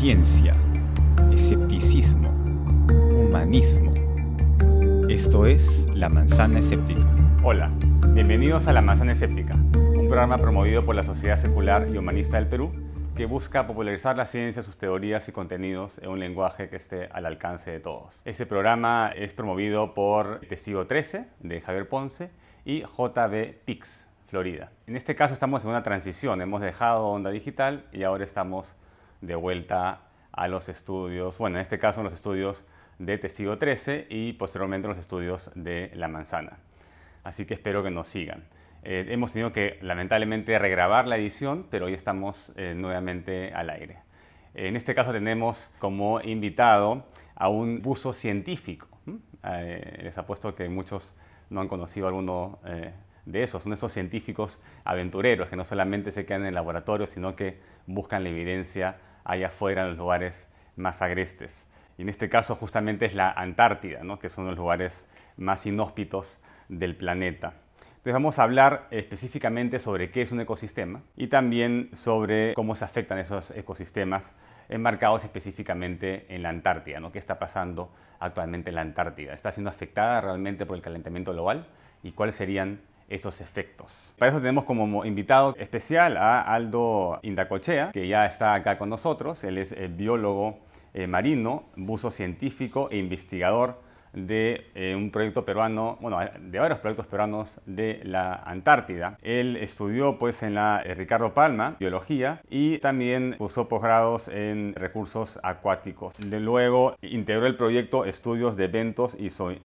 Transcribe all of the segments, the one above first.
ciencia, escepticismo, humanismo. Esto es La Manzana Escéptica. Hola, bienvenidos a La Manzana Escéptica, un programa promovido por la Sociedad Secular y Humanista del Perú que busca popularizar la ciencia, sus teorías y contenidos en un lenguaje que esté al alcance de todos. Este programa es promovido por Testigo 13 de Javier Ponce y JB Pix, Florida. En este caso estamos en una transición, hemos dejado Onda Digital y ahora estamos de vuelta a los estudios, bueno, en este caso en los estudios de Testigo 13 y posteriormente en los estudios de La Manzana. Así que espero que nos sigan. Eh, hemos tenido que lamentablemente regrabar la edición, pero hoy estamos eh, nuevamente al aire. En este caso tenemos como invitado a un buzo científico. Eh, les apuesto que muchos no han conocido alguno de esos. Son esos científicos aventureros que no solamente se quedan en el laboratorio, sino que buscan la evidencia allá afuera, en los lugares más agrestes. Y en este caso justamente es la Antártida, ¿no? que es uno de los lugares más inhóspitos del planeta. Entonces vamos a hablar específicamente sobre qué es un ecosistema y también sobre cómo se afectan esos ecosistemas enmarcados específicamente en la Antártida, ¿no? ¿Qué está pasando actualmente en la Antártida? ¿Está siendo afectada realmente por el calentamiento global? ¿Y cuáles serían estos efectos. Para eso tenemos como invitado especial a Aldo Indacochea, que ya está acá con nosotros. Él es eh, biólogo eh, marino, buzo científico e investigador de eh, un proyecto peruano, bueno, de varios proyectos peruanos de la Antártida. Él estudió pues en la Ricardo Palma, biología, y también cursó posgrados en recursos acuáticos. De luego integró el proyecto Estudios de Eventos y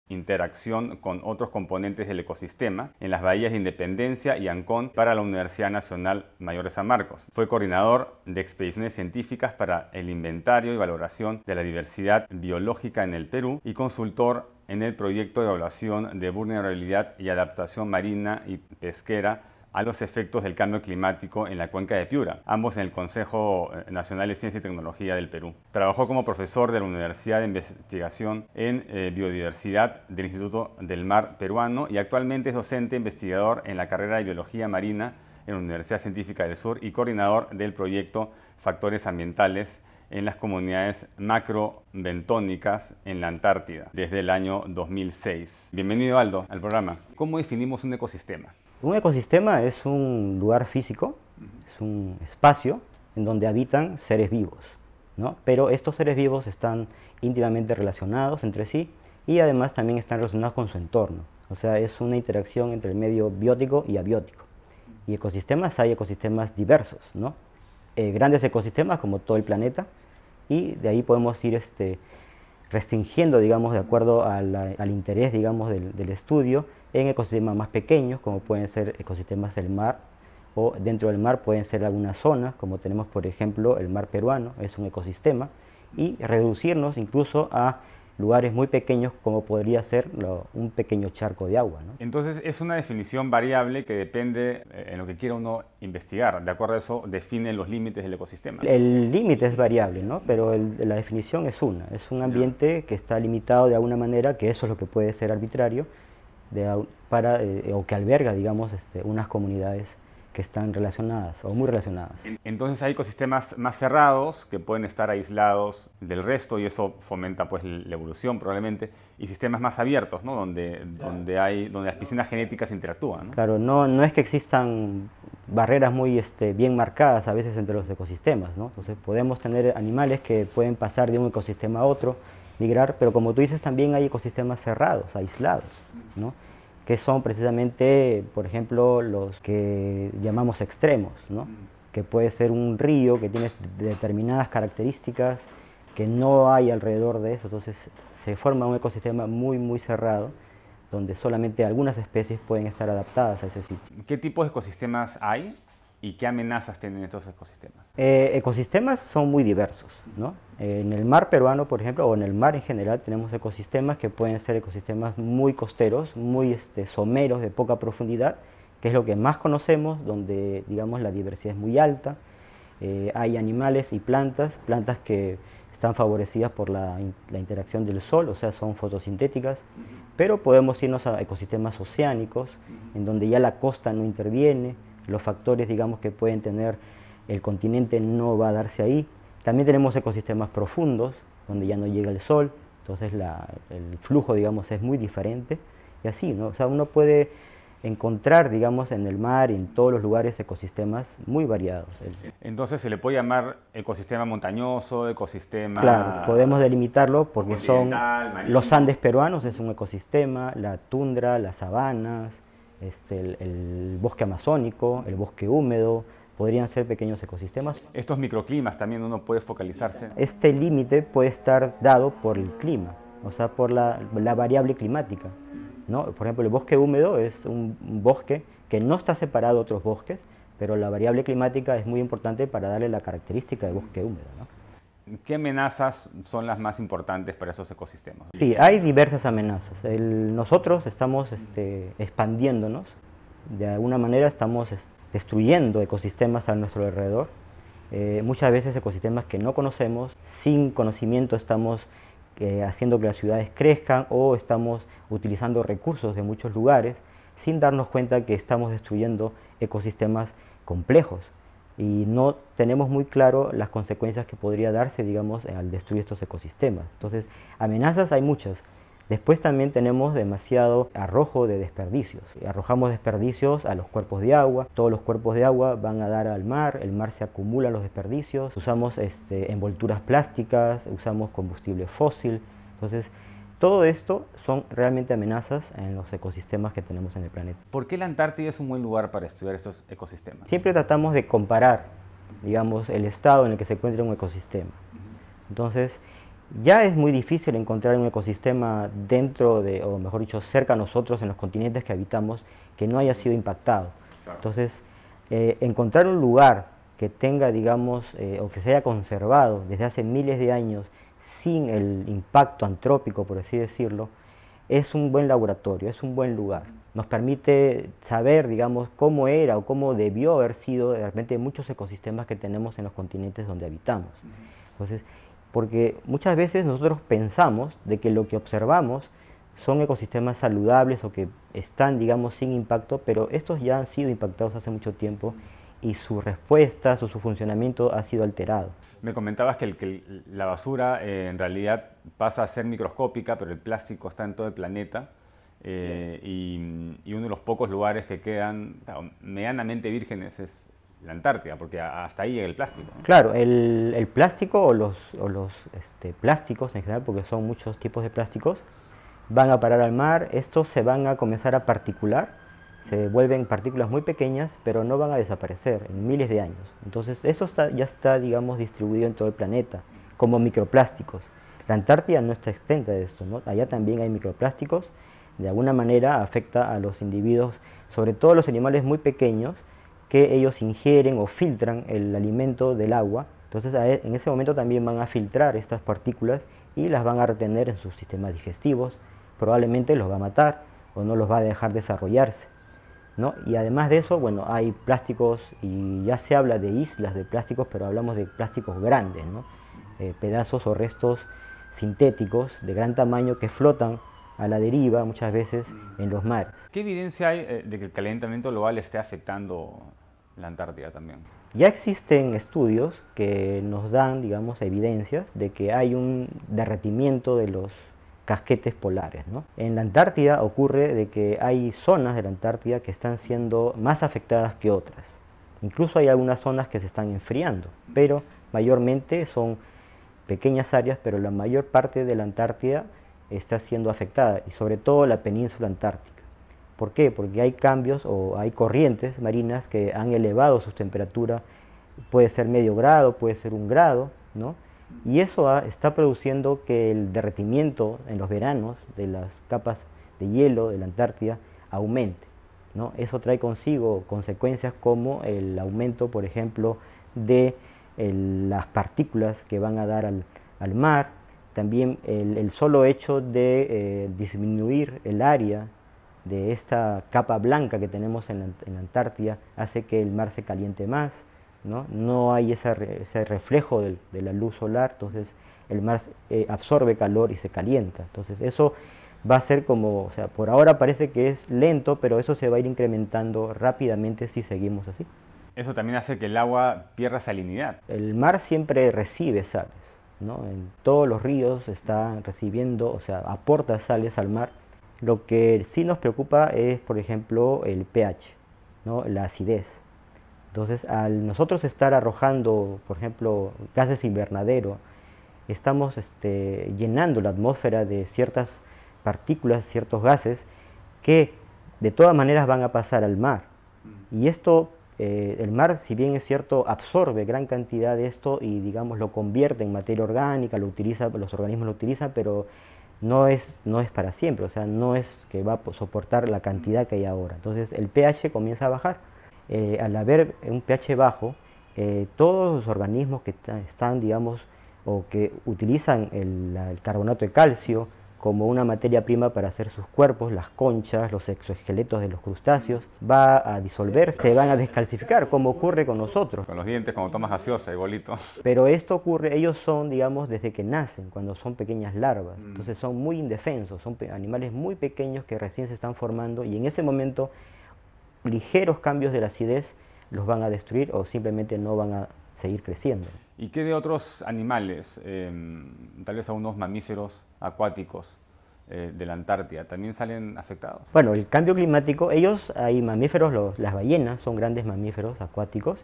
interacción con otros componentes del ecosistema en las bahías de Independencia y Ancón para la Universidad Nacional Mayor de San Marcos. Fue coordinador de expediciones científicas para el inventario y valoración de la diversidad biológica en el Perú y consultor en el proyecto de evaluación de vulnerabilidad y adaptación marina y pesquera a los efectos del cambio climático en la cuenca de Piura, ambos en el Consejo eh, Nacional de Ciencia y Tecnología del Perú. Trabajó como profesor de la Universidad de Investigación en eh, Biodiversidad del Instituto del Mar Peruano y actualmente es docente investigador en la carrera de Biología Marina en la Universidad Científica del Sur y coordinador del proyecto Factores Ambientales en las comunidades macrobentónicas en la Antártida desde el año 2006. Bienvenido Aldo al programa. ¿Cómo definimos un ecosistema? Un ecosistema es un lugar físico, es un espacio en donde habitan seres vivos, ¿no? pero estos seres vivos están íntimamente relacionados entre sí y además también están relacionados con su entorno. O sea, es una interacción entre el medio biótico y abiótico. Y ecosistemas, hay ecosistemas diversos, ¿no? Eh, grandes ecosistemas como todo el planeta, y de ahí podemos ir este, restringiendo, digamos, de acuerdo al interés, digamos, del, del estudio, en ecosistemas más pequeños, como pueden ser ecosistemas del mar, o dentro del mar pueden ser algunas zonas, como tenemos por ejemplo el mar peruano, es un ecosistema, y reducirnos incluso a lugares muy pequeños como podría ser un pequeño charco de agua. Entonces es una definición variable que depende eh, en lo que quiera uno investigar. De acuerdo a eso define los límites del ecosistema. El límite es variable, ¿no? pero la definición es una. Es un ambiente que está limitado de alguna manera, que eso es lo que puede ser arbitrario, para, eh, o que alberga, digamos, este, unas comunidades que están relacionadas o muy relacionadas. Entonces hay ecosistemas más cerrados que pueden estar aislados del resto y eso fomenta pues la evolución probablemente y sistemas más abiertos, ¿no? Donde, donde, hay, donde las piscinas genéticas interactúan. Claro, no, no es que existan barreras muy este, bien marcadas a veces entre los ecosistemas, ¿no? Entonces podemos tener animales que pueden pasar de un ecosistema a otro, migrar, pero como tú dices también hay ecosistemas cerrados, aislados, ¿no? que son precisamente, por ejemplo, los que llamamos extremos, ¿no? que puede ser un río que tiene determinadas características que no hay alrededor de eso, entonces se forma un ecosistema muy, muy cerrado, donde solamente algunas especies pueden estar adaptadas a ese sitio. ¿Qué tipos de ecosistemas hay? ¿Y qué amenazas tienen estos ecosistemas? Eh, ecosistemas son muy diversos. ¿no? en el mar peruano, por ejemplo, o en el mar en general, tenemos ecosistemas que pueden ser ecosistemas muy costeros, muy este, someros, de poca profundidad, que es lo que más conocemos, donde digamos, la diversidad es muy alta. Eh, hay animales y plantas, plantas que están favorecidas por la, la, interacción del sol, o sea, son fotosintéticas, pero podemos irnos a ecosistemas oceánicos, en donde ya la costa no interviene, los factores digamos que pueden tener el continente no va a darse ahí. También tenemos ecosistemas profundos, donde ya no llega el sol, entonces el flujo, digamos, es muy diferente. Y así, ¿no? O sea, uno puede encontrar, digamos, en el mar y en todos los lugares ecosistemas muy variados. Entonces se le puede llamar ecosistema montañoso, ecosistema... Claro, podemos delimitarlo porque son los Andes peruanos, es un ecosistema, la tundra, las sabanas, este, el, bosque amazónico, el bosque húmedo, podrían ser pequeños ecosistemas. Estos microclimas también uno puede focalizarse. Este límite puede estar dado por el clima, o sea, por la, la variable climática. ¿no? Por ejemplo, el bosque húmedo es un, bosque que no está separado de otros bosques, pero la variable climática es muy importante para darle la característica de bosque húmedo. ¿Qué amenazas son las más importantes para esos ecosistemas? Sí, hay diversas amenazas. nosotros estamos este, expandiéndonos, de alguna manera estamos destruyendo ecosistemas a nuestro alrededor. Eh, muchas veces ecosistemas que no conocemos, sin conocimiento estamos eh, haciendo que las ciudades crezcan o estamos utilizando recursos de muchos lugares sin darnos cuenta que estamos destruyendo ecosistemas complejos y no tenemos muy claro las consecuencias que podría darse, digamos, al destruir estos ecosistemas. Entonces, amenazas hay muchas. Después también tenemos demasiado arrojo de desperdicios. Arrojamos desperdicios a los cuerpos de agua, todos los cuerpos de agua van a dar al mar, el mar se acumula los desperdicios, usamos este, envolturas plásticas, usamos combustible fósil. Entonces, todo esto son realmente amenazas en los ecosistemas que tenemos en el planeta. ¿Por qué la Antártida es un buen lugar para estudiar estos ecosistemas? Siempre tratamos de comparar, digamos, el estado en el que se encuentra un ecosistema. Entonces, ya es muy difícil encontrar un ecosistema dentro de, o mejor dicho, cerca a nosotros, en los continentes que habitamos, que no haya sido impactado. Entonces, eh, encontrar un lugar que tenga, digamos, eh, o que se haya conservado desde hace miles de años sin el impacto antrópico, por así decirlo, es un buen laboratorio, es un buen lugar. Nos permite saber, digamos, cómo era o cómo debió haber sido realmente muchos ecosistemas que tenemos en los continentes donde habitamos. Entonces, porque muchas veces nosotros pensamos de que lo que observamos son ecosistemas saludables o que están, digamos, sin impacto, pero estos ya han sido impactados hace mucho tiempo y su respuesta, o su funcionamiento ha sido alterado. Me comentabas que, la basura eh, en realidad pasa a ser microscópica, pero el plástico está en todo el planeta. Eh, y, y, uno de los pocos lugares que quedan medianamente vírgenes es la Antártida, porque hasta ahí llega el plástico. Claro, el, plástico o los, los este, plásticos en general, porque son muchos tipos de plásticos, van a parar al mar, estos se van a comenzar a particular, se vuelven partículas muy pequeñas, pero no van a desaparecer en miles de años. Entonces eso ya está, digamos, distribuido en todo el planeta, como microplásticos. La Antártida no está extenta de esto, ¿no? allá también hay microplásticos, de alguna manera afecta a los individuos, sobre todo los animales muy pequeños, que ellos ingieren o filtran el alimento del agua. Entonces e, en ese momento también van a filtrar estas partículas y las van a retener en sus sistemas digestivos. Probablemente los va a matar o no los va a dejar desarrollarse. ¿No? Y además de eso, bueno, hay plásticos y ya se habla de islas de plásticos, pero hablamos de plásticos grandes, ¿no? Eh, pedazos o restos sintéticos de gran tamaño que flotan a la deriva muchas veces en los mares. ¿Qué evidencia hay eh, de que el calentamiento global esté afectando la Antártida también? Ya existen estudios que nos dan, digamos, evidencias de que hay un derretimiento de los casquetes polares. En la Antártida ocurre de que hay zonas de la Antártida que están siendo más afectadas que otras. Incluso hay algunas zonas que se están enfriando, pero mayormente son pequeñas áreas, pero la mayor parte de la Antártida está siendo afectada y sobre todo la península antártica. ¿Por qué? Porque hay cambios o hay corrientes marinas que han elevado su temperatura, puede ser medio grado, puede ser un grado, ¿no? Y eso está produciendo que el derretimiento en los veranos de las capas de hielo de la Antártida aumente. ¿no? Eso trae consigo consecuencias como el aumento, por ejemplo, de las partículas que van a dar al, al mar, también el, solo hecho de eh, disminuir el área de esta capa blanca que tenemos en la, Antártida hace que el mar se caliente más, no, no hay ese, reflejo de, la luz solar, entonces el mar eh, absorbe calor y se calienta. Entonces eso va a ser como, o sea, por ahora parece que es lento, pero eso se va a ir incrementando rápidamente si seguimos así. Eso también hace que el agua pierda salinidad. El mar siempre recibe sales, ¿no? En todos los ríos está recibiendo, o sea, aporta sales al mar. Lo que sí nos preocupa es, por ejemplo, el pH, ¿no? la acidez. Entonces, al nosotros estar arrojando, por ejemplo, gases invernadero, estamos este, llenando la atmósfera de ciertas partículas, ciertos gases, que de todas maneras van a pasar al mar. Y esto, eh, el mar, si bien es cierto, absorbe gran cantidad de esto y, digamos, lo convierte en materia orgánica, lo utiliza, los organismos lo utilizan, pero no es, no es para siempre, o sea, no es que va a soportar la cantidad que hay ahora. Entonces, el pH comienza a bajar. Eh, al haber un pH bajo, eh, todos los organismos que están, digamos, o que utilizan el carbonato de calcio, como una materia prima para hacer sus cuerpos, las conchas, los exoesqueletos de los crustáceos, va a disolverse, se van a descalcificar, como ocurre con nosotros. Con los dientes, cuando tomas gaseosa, igualito. Pero esto ocurre, ellos son, digamos, desde que nacen, cuando son pequeñas larvas. Mm. Entonces son muy indefensos, son animales muy pequeños que recién se están formando y en ese momento ligeros cambios de la acidez los van a destruir o simplemente no van a seguir creciendo. ¿Y qué de otros animales, em, tal vez algunos mamíferos acuáticos eh, de la Antártida, también salen afectados? Bueno, el cambio climático, ellos, hay mamíferos, las ballenas son grandes mamíferos acuáticos,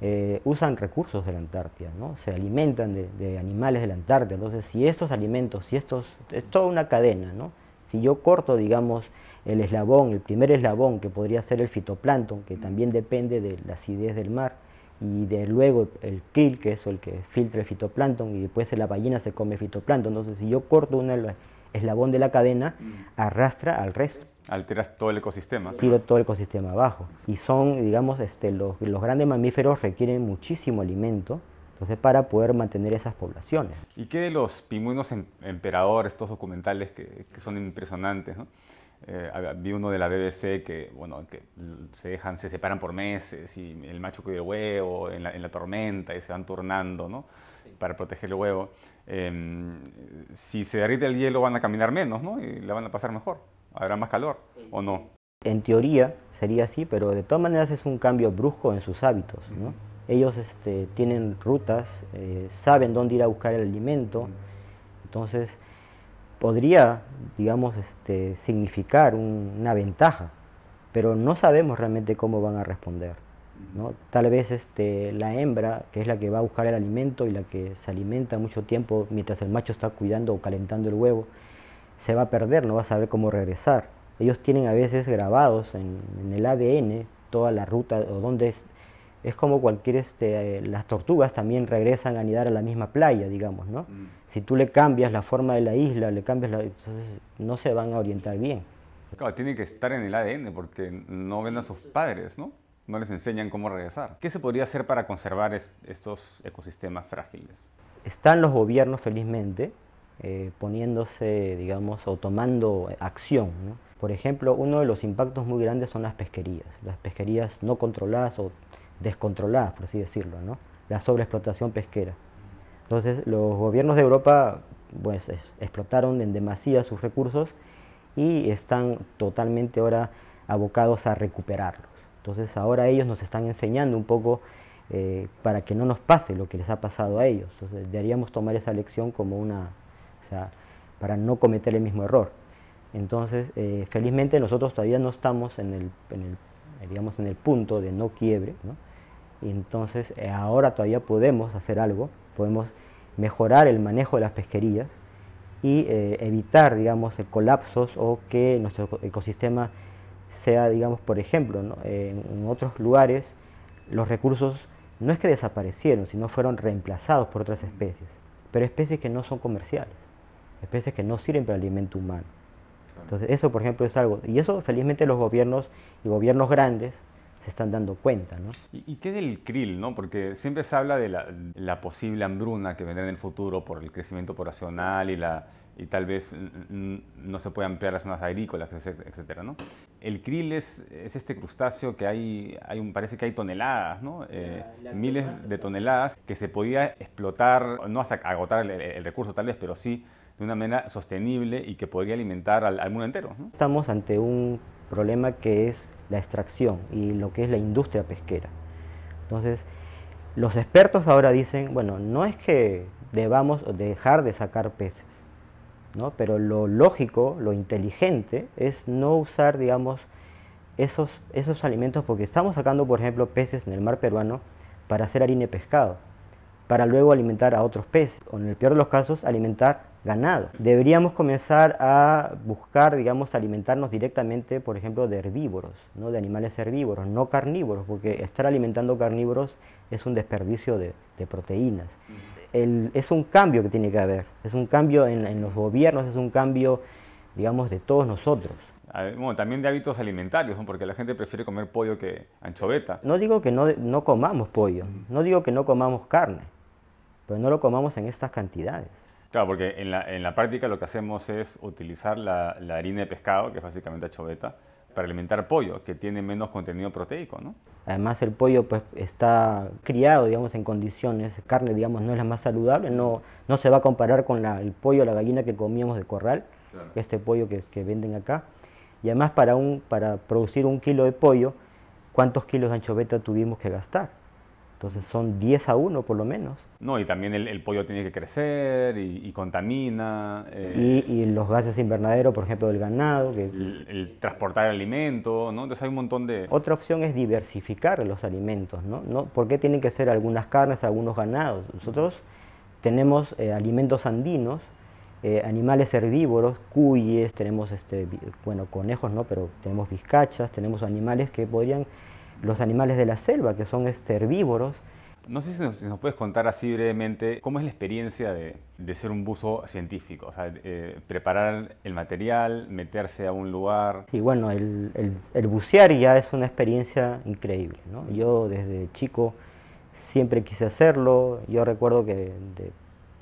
eh, usan recursos de la Antártida, ¿no? se alimentan de, animales de la Antártida. Entonces, si estos alimentos, si estos, es toda una cadena, ¿no? si yo corto, digamos, el eslabón, el primer eslabón que podría ser el fitoplancton, que también depende de la acidez del mar, y de luego el krill, que es el que filtra el fitoplancton, y después la ballena se come fitoplancton. Entonces, si yo corto un eslabón de la cadena, mm. arrastra al resto. Alteras todo el ecosistema. Tiro todo el ecosistema abajo. Y son, digamos, este, los, los grandes mamíferos requieren muchísimo alimento, entonces, para poder mantener esas poblaciones. ¿Y qué de los pingüinos em, emperadores, estos documentales que, que son impresionantes? ¿no? Eh, vi uno de la BBC que, bueno, que se dejan, se separan por meses y el macho cuida el huevo en la, tormenta y se van turnando, ¿no? Para proteger el huevo. Em, si se derrite el hielo van a caminar menos, ¿no? Y la van a pasar mejor. Habrá más calor, ¿o no? En teoría sería así, pero de todas maneras es un cambio brusco en sus hábitos, ¿no? Ellos este, tienen rutas, eh, saben dónde ir a buscar el alimento, entonces podría, digamos, este, significar una ventaja, pero no sabemos realmente cómo van a responder. ¿no? Tal vez este, la hembra, que es la que va a buscar el alimento y la que se alimenta mucho tiempo mientras el macho está cuidando o calentando el huevo, se va a perder, no va a saber cómo regresar. Ellos tienen a veces grabados en, el ADN toda la ruta o dónde es, es como cualquier, este, las tortugas también regresan a anidar a la misma playa, digamos, ¿no? Mm. Si tú le cambias la forma de la isla, le cambias la, entonces no se van a orientar bien. Claro, tiene que estar en el ADN porque no ven a sus padres, ¿no? No les enseñan cómo regresar. ¿Qué se podría hacer para conservar estos ecosistemas frágiles? Están los gobiernos, felizmente, eh, poniéndose, digamos, o tomando acción, ¿no? Por ejemplo, uno de los impactos muy grandes son las pesquerías. Las pesquerías no controladas o descontroladas, por así decirlo, ¿no? la sobreexplotación pesquera. Entonces los gobiernos de Europa pues, explotaron en demasía sus recursos y están totalmente ahora abocados a recuperarlos. Entonces ahora ellos nos están enseñando un poco eh, para que no nos pase lo que les ha pasado a ellos. Entonces deberíamos tomar esa lección como una, o sea, para no cometer el mismo error. Entonces, eh, felizmente nosotros todavía no estamos en el, en el, digamos, en el punto de no quiebre, ¿no? Y entonces eh, ahora todavía podemos hacer algo, podemos mejorar el manejo de las pesquerías y eh, evitar, digamos, colapsos o que nuestro ecosistema sea, digamos, por ejemplo, en, otros lugares los recursos no es que desaparecieron, sino fueron reemplazados por otras especies, pero especies que no son comerciales, especies que no sirven para el alimento humano. Entonces, eso, por ejemplo, es algo, y eso felizmente los gobiernos y gobiernos grandes se están dando cuenta. ¿no? ¿Y, qué del krill? ¿no? Porque siempre se habla de la, posible hambruna que vendrá en el futuro por el crecimiento poblacional y, la, y tal vez no se puede ampliar las zonas agrícolas, etc. ¿no? El krill es, es, este crustáceo que hay, hay un, parece que hay toneladas, ¿no? Eh, miles de toneladas que se podía explotar, no hasta agotar el, recurso tal vez, pero sí de una manera sostenible y que podría alimentar al, mundo entero. Estamos ante un problema que es la extracción y lo que es la industria pesquera. Entonces, los expertos ahora dicen, bueno, no es que debamos dejar de sacar peces, ¿no? pero lo lógico, lo inteligente es no usar, digamos, esos, esos alimentos, porque estamos sacando, por ejemplo, peces en el mar peruano para hacer harina de pescado, para luego alimentar a otros peces, o en el peor de los casos, alimentar ganado. Deberíamos comenzar a buscar, digamos, alimentarnos directamente, por ejemplo, de herbívoros, ¿no? de animales herbívoros, no carnívoros, porque estar alimentando carnívoros es un desperdicio de, proteínas. es un cambio que tiene que haber, es un cambio en, los gobiernos, es un cambio, digamos, de todos nosotros. Bueno, también de hábitos alimentarios, porque la gente prefiere comer pollo que anchoveta. No digo que no, no comamos pollo, no digo que no comamos carne, pero no lo comamos en estas cantidades. Claro, porque en la, en la práctica lo que hacemos es utilizar la, la, harina de pescado, que es básicamente choveta, para alimentar pollo, que tiene menos contenido proteico, ¿no? Además el pollo pues está criado, digamos, en condiciones, carne, digamos, no es la más saludable, no, no se va a comparar con la, el pollo, la gallina que comíamos de corral, este pollo que, que venden acá. Y además para, un, para producir un kilo de pollo, ¿cuántos kilos de anchoveta tuvimos que gastar? Entonces son 10 a 1 por lo menos. No, y también el, pollo tiene que crecer y, contamina. Eh, y, los gases invernaderos, por ejemplo, del ganado. Que... El, transportar alimento, ¿no? Entonces hay un montón de... Otra opción es diversificar los alimentos, ¿no? ¿No? ¿Por qué tienen que ser algunas carnes, algunos ganados? Nosotros tenemos eh, alimentos andinos, eh, animales herbívoros, cuyes, tenemos, este, bueno, conejos, ¿no? Pero tenemos vizcachas, tenemos animales que podrían los animales de la selva, que son este, herbívoros. No sé si nos, puedes contar así brevemente cómo es la experiencia de, ser un buzo científico, o sea, eh, preparar el material, meterse a un lugar. Y bueno, el, bucear ya es una experiencia increíble. ¿no? Yo desde chico siempre quise hacerlo. Yo recuerdo que de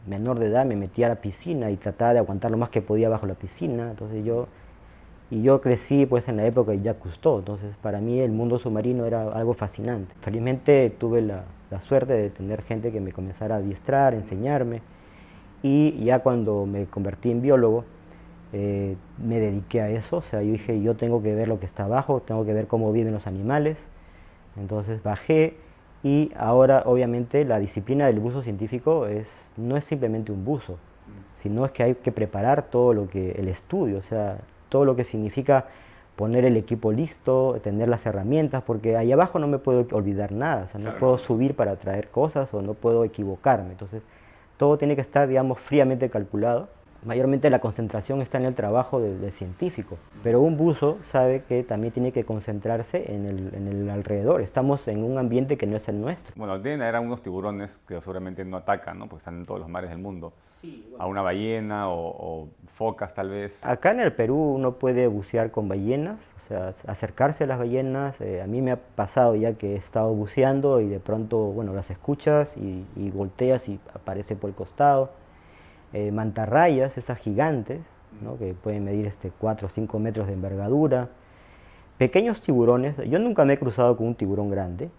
menor de edad me metía a la piscina y trataba de aguantar lo más que podía bajo la piscina. Entonces yo y yo crecí pues en la época de Jacques Cousteau, entonces para mí el mundo submarino era algo fascinante. Felizmente tuve la, suerte de tener gente que me comenzara a adiestrar, enseñarme, y ya cuando me convertí en biólogo, eh, me dediqué a eso, o sea, yo dije, yo tengo que ver lo que está abajo, tengo que ver cómo viven los animales, entonces bajé. Y ahora obviamente la disciplina del buzo científico es, no es simplemente un buzo, sino es que hay que preparar todo lo que, el estudio, o sea, todo lo que significa poner el equipo listo, tener las herramientas, porque ahí abajo no me puedo olvidar nada, o sea, no puedo subir para traer cosas o no puedo equivocarme. Entonces, todo tiene que estar, digamos, fríamente calculado. Mayormente la concentración está en el trabajo del científico, pero un buzo sabe que también tiene que concentrarse en el, en el, alrededor. Estamos en un ambiente que no es el nuestro. Bueno, tienen eran unos tiburones que seguramente no atacan, ¿no? porque están en todos los mares del mundo a una ballena o, focas tal vez? Acá en el Perú uno puede bucear con ballenas, o sea, acercarse a las ballenas. Eh, a mí me ha pasado ya que he estado buceando y de pronto, bueno, las escuchas y, volteas y aparece por el costado. Eh, mantarrayas, esas gigantes, ¿no? que pueden medir este 4 o 5 metros de envergadura. Pequeños tiburones, yo nunca me he cruzado con un tiburón grande,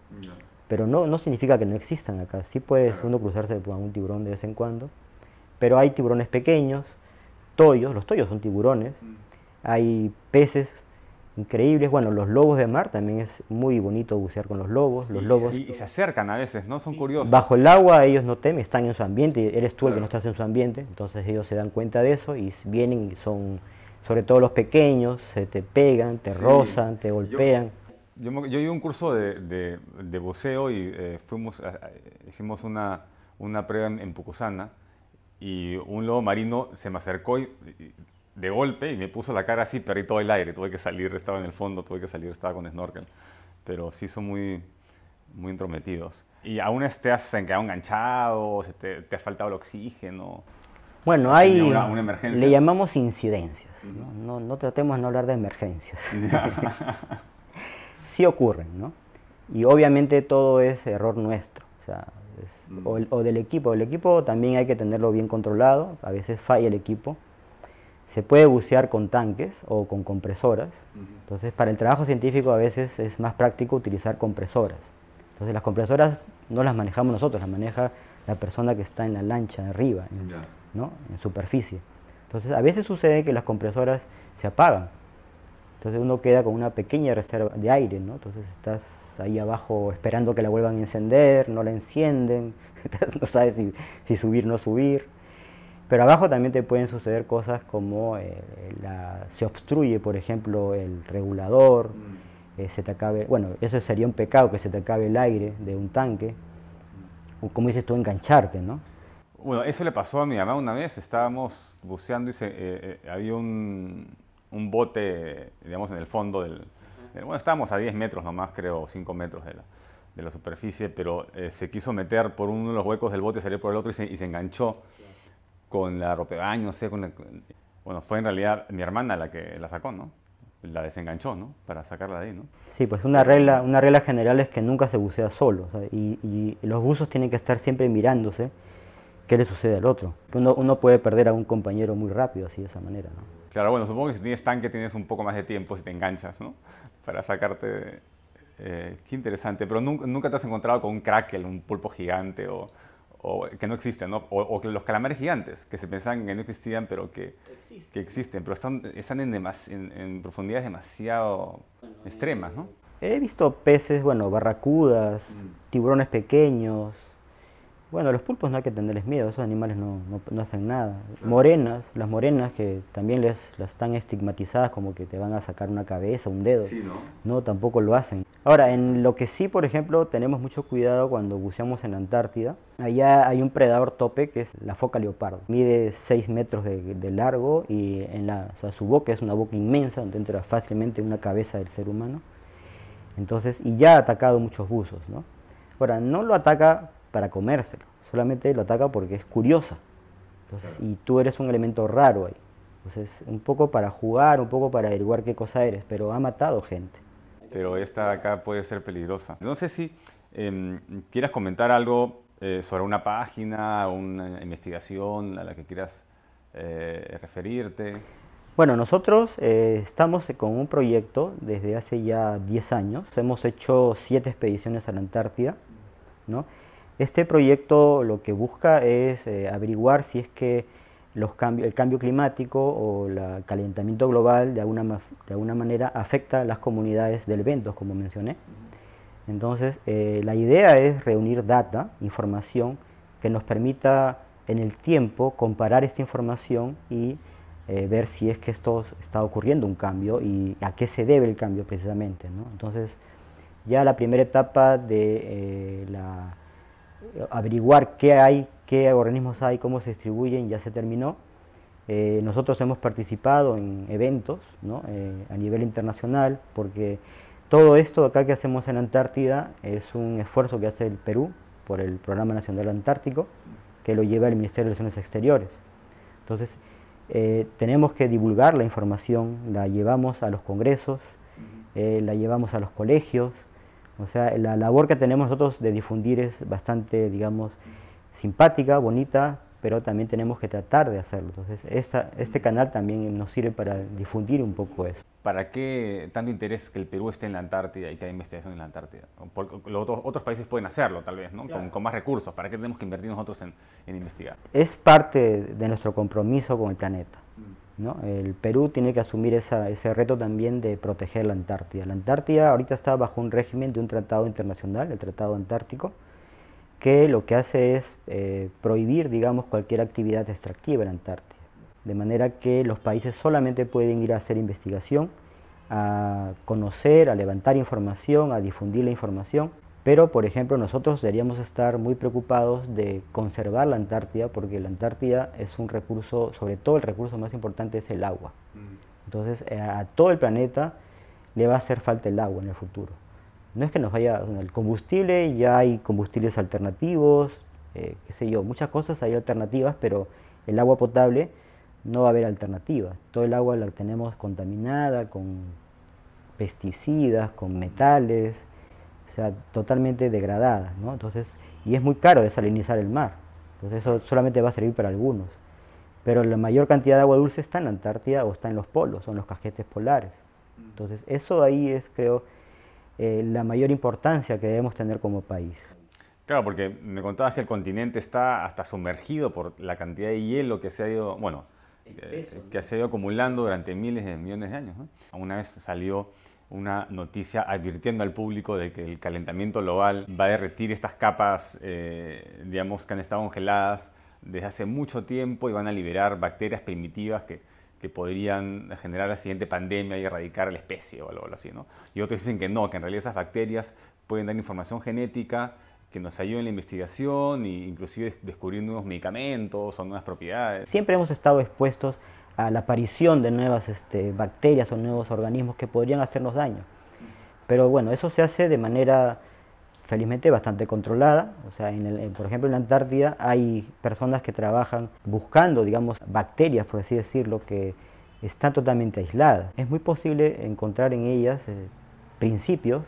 pero no, no significa que no existan acá. Sí puede uno cruzarse con un tiburón de vez en cuando pero hay tiburones pequeños, toyos, los toyos son tiburones, hay peces increíbles, bueno, los lobos de mar también es muy bonito bucear con los lobos, los y, lobos... Y, se acercan a veces, ¿no? Son curiosos. Bajo el agua ellos no temen, están en su ambiente, eres tú el que no estás en su ambiente, entonces ellos se dan cuenta de eso y vienen y son, sobre todo los pequeños, se te pegan, te rozan, te golpean. Yo, yo, yo un curso de, de, buceo y eh, fuimos, hicimos una, una prueba en, en Pucusana y un lobo marino se me acercó y, de golpe y me puso la cara así, perdí todo el aire, tuve que salir, estaba en el fondo, tuve que salir, estaba con snorkel, pero sí son muy, muy entrometidos. Y aún te has quedado enganchado, te, te ha faltado el oxígeno. Bueno, hay, una, emergencia. le llamamos incidencias, ¿no? No, tratemos de no hablar de emergencias. sí ocurren, ¿no? Y obviamente todo es error nuestro, o sea, Mm. o, del equipo. El equipo también hay que tenerlo bien controlado, a veces falla el equipo. Se puede bucear con tanques o con compresoras. Entonces, para el trabajo científico a veces es más práctico utilizar compresoras. Entonces, las compresoras no las manejamos nosotros, las maneja la persona que está en la lancha arriba, en, ¿no? en superficie. Entonces, a veces sucede que las compresoras se apagan. Entonces uno queda con una pequeña reserva de aire, ¿no? Entonces estás ahí abajo esperando que la vuelvan a encender, no la encienden, no sabes si, subir o no subir. Pero abajo también te pueden suceder cosas como eh, se obstruye, por ejemplo, el regulador, mm. eh, se te acabe, bueno, eso sería un pecado, que se te acabe el aire de un tanque, o como dices tú, engancharte, ¿no? Bueno, eso le pasó a mi mamá una vez, estábamos buceando y se, eh, había un, un bote, digamos, en el fondo del... Bueno, estábamos a 10 metros nomás, creo, 5 metros de la, de la superficie, pero eh, se quiso meter por uno de los huecos del bote, salió por el otro y se, y se enganchó con la ropa de baño, no sé, con bueno, fue en realidad mi hermana la que la sacó, ¿no? La desenganchó, ¿no? Para sacarla de ahí, ¿no? Sí, pues una regla, una regla general es que nunca se bucea solo, y, y, los buzos tienen que estar siempre mirándose qué le sucede al otro. Uno, uno puede perder a un compañero muy rápido así de esa manera, ¿no? Claro, bueno, supongo que si tienes tanque tienes un poco más de tiempo si te enganchas, ¿no? Para sacarte... Eh, qué interesante, pero nunca, nunca, te has encontrado con un crackle, un pulpo gigante o, o que no existen, ¿no? O, o, los calamares gigantes, que se pensaban que no existían, pero que, que existen, pero están, están en, en, profundidades demasiado extremas, ¿no? He visto peces, bueno, barracudas, mm. tiburones pequeños, bueno, los pulpos no hay que tenerles miedo, esos animales no, no, hacen nada. Morenas, las morenas que también les, las están estigmatizadas como que te van a sacar una cabeza, un dedo. Sí, ¿no? No, tampoco lo hacen. Ahora, en lo que sí, por ejemplo, tenemos mucho cuidado cuando buceamos en la Antártida, allá hay un predador tope que es la foca leopardo. Mide 6 metros de, largo y en la, su boca es una boca inmensa donde entra fácilmente una cabeza del ser humano. Entonces, y ya ha atacado muchos buzos, ¿no? Ahora, no lo ataca para comérselo, solamente lo ataca porque es curiosa. Y tú eres un elemento raro ahí. Entonces, un poco para jugar, un poco para averiguar qué cosa eres, pero ha matado gente. Pero esta acá puede ser peligrosa. No sé si em, quieras comentar algo eh, sobre una página, una investigación a la que quieras eh, referirte. Bueno, nosotros eh, estamos con un proyecto desde hace ya 10 años. Hemos hecho 7 expediciones a la Antártida, ¿no? Este proyecto lo que busca es eh, averiguar si es que los cambios, el cambio climático o el calentamiento global de alguna, de alguna manera afecta a las comunidades del evento, como mencioné. Entonces, eh, la idea es reunir data, información, que nos permita en el tiempo comparar esta información y eh, ver si es que esto está ocurriendo un cambio y a qué se debe el cambio precisamente. Entonces, ya la primera etapa de la averiguar qué hay, qué organismos hay, cómo se distribuyen, ya se terminó. Eh, nosotros hemos participado en eventos eh, a nivel internacional porque todo esto acá que hacemos en Antártida es un esfuerzo que hace el Perú por el Programa Nacional Antártico que lo lleva el Ministerio de Relaciones Exteriores. Entonces, eh, tenemos que divulgar la información, la llevamos a los congresos, la llevamos a los colegios, o sea, la labor que tenemos nosotros de difundir es bastante, digamos, simpática, bonita, pero también tenemos que tratar de hacerlo. Entonces, esta, este canal también nos sirve para difundir un poco eso. ¿Para qué tanto interés que el Perú esté en la Antártida y que haya investigación en la Antártida? Porque los otros, otros países pueden hacerlo, tal vez, ¿no? Con, más recursos. ¿Para qué tenemos que invertir nosotros en, en investigar? Es parte de nuestro compromiso con el planeta. El Perú tiene que asumir ese reto también de proteger la Antártida. La Antártida ahorita está bajo un régimen de un tratado internacional, el Tratado Antártico, que lo que hace es eh, prohibir, digamos, cualquier actividad extractiva en la Antártida. De manera que los países solamente pueden ir a hacer investigación, a conocer, a levantar información, a difundir la información, pero, por ejemplo, nosotros deberíamos estar muy preocupados de conservar la Antártida porque la Antártida es un recurso, sobre todo el recurso más importante es el agua. Mm. Entonces, eh, a todo el planeta le va a hacer falta el agua en el futuro. No es que nos vaya, el combustible, ya hay combustibles alternativos, eh, qué sé yo, muchas cosas hay alternativas, pero el agua potable no va a haber alternativa. Todo el agua la tenemos contaminada con pesticidas, con metales, o sea, totalmente degradada, ¿no? Entonces, y es muy caro desalinizar el mar, entonces eso solamente va a servir para algunos. Pero la mayor cantidad de agua dulce está en la Antártida o está en los polos, son los casquetes polares. Entonces, eso ahí es, creo, eh, la mayor importancia que debemos tener como país. Claro, porque me contabas que el continente está hasta sumergido por la cantidad de hielo que se ha ido, bueno, eh, que se ha ido acumulando durante miles de millones de años. Una vez salió una noticia advirtiendo al público de que el calentamiento global va a derretir estas capas, eh, digamos, que han estado congeladas desde hace mucho tiempo y van a liberar bacterias primitivas que, que podrían generar la siguiente pandemia y erradicar la especie o algo así. ¿no? Y otros dicen que no, que en realidad esas bacterias pueden dar información genética que nos ayude en la investigación e inclusive descubrir nuevos medicamentos o nuevas propiedades. Siempre hemos estado expuestos a la aparición de nuevas este, bacterias o nuevos organismos que podrían hacernos daño. Pero bueno, eso se hace de manera felizmente bastante controlada. O sea, por ejemplo, en la Antártida hay personas que trabajan buscando, digamos, bacterias, por así decirlo, que están totalmente aisladas. Es muy posible encontrar en ellas eh, principios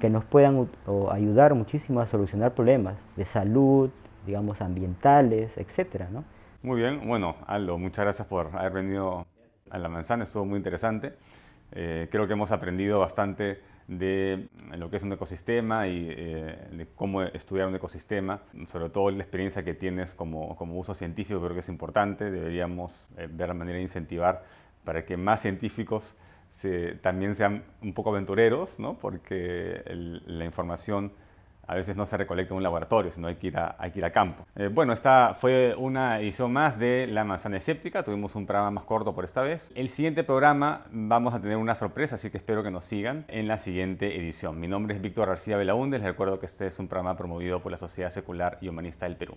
que nos puedan ayudar muchísimo a solucionar problemas de salud, digamos, ambientales, etcétera, ¿no? Muy bien, bueno, Aldo, muchas gracias por haber venido a La Manzana, estuvo muy interesante. Eh, creo que hemos aprendido bastante de lo que es un ecosistema y eh, de cómo estudiar un ecosistema, sobre todo la experiencia que tienes como, como uso científico, creo que es importante, deberíamos eh, ver la manera de incentivar para que más científicos también sean un poco aventureros, ¿no? porque la información a veces no se recolecta en un laboratorio, sino hay que ir a, campo. Eh, bueno, esta fue una edición más de La Manzana Escéptica. Tuvimos un programa más corto por esta vez. El siguiente programa vamos a tener una sorpresa, así que espero que nos sigan en la siguiente edición. Mi nombre es Víctor García Belaúnde. Les recuerdo que este es un programa promovido por la Sociedad Secular y Humanista del Perú.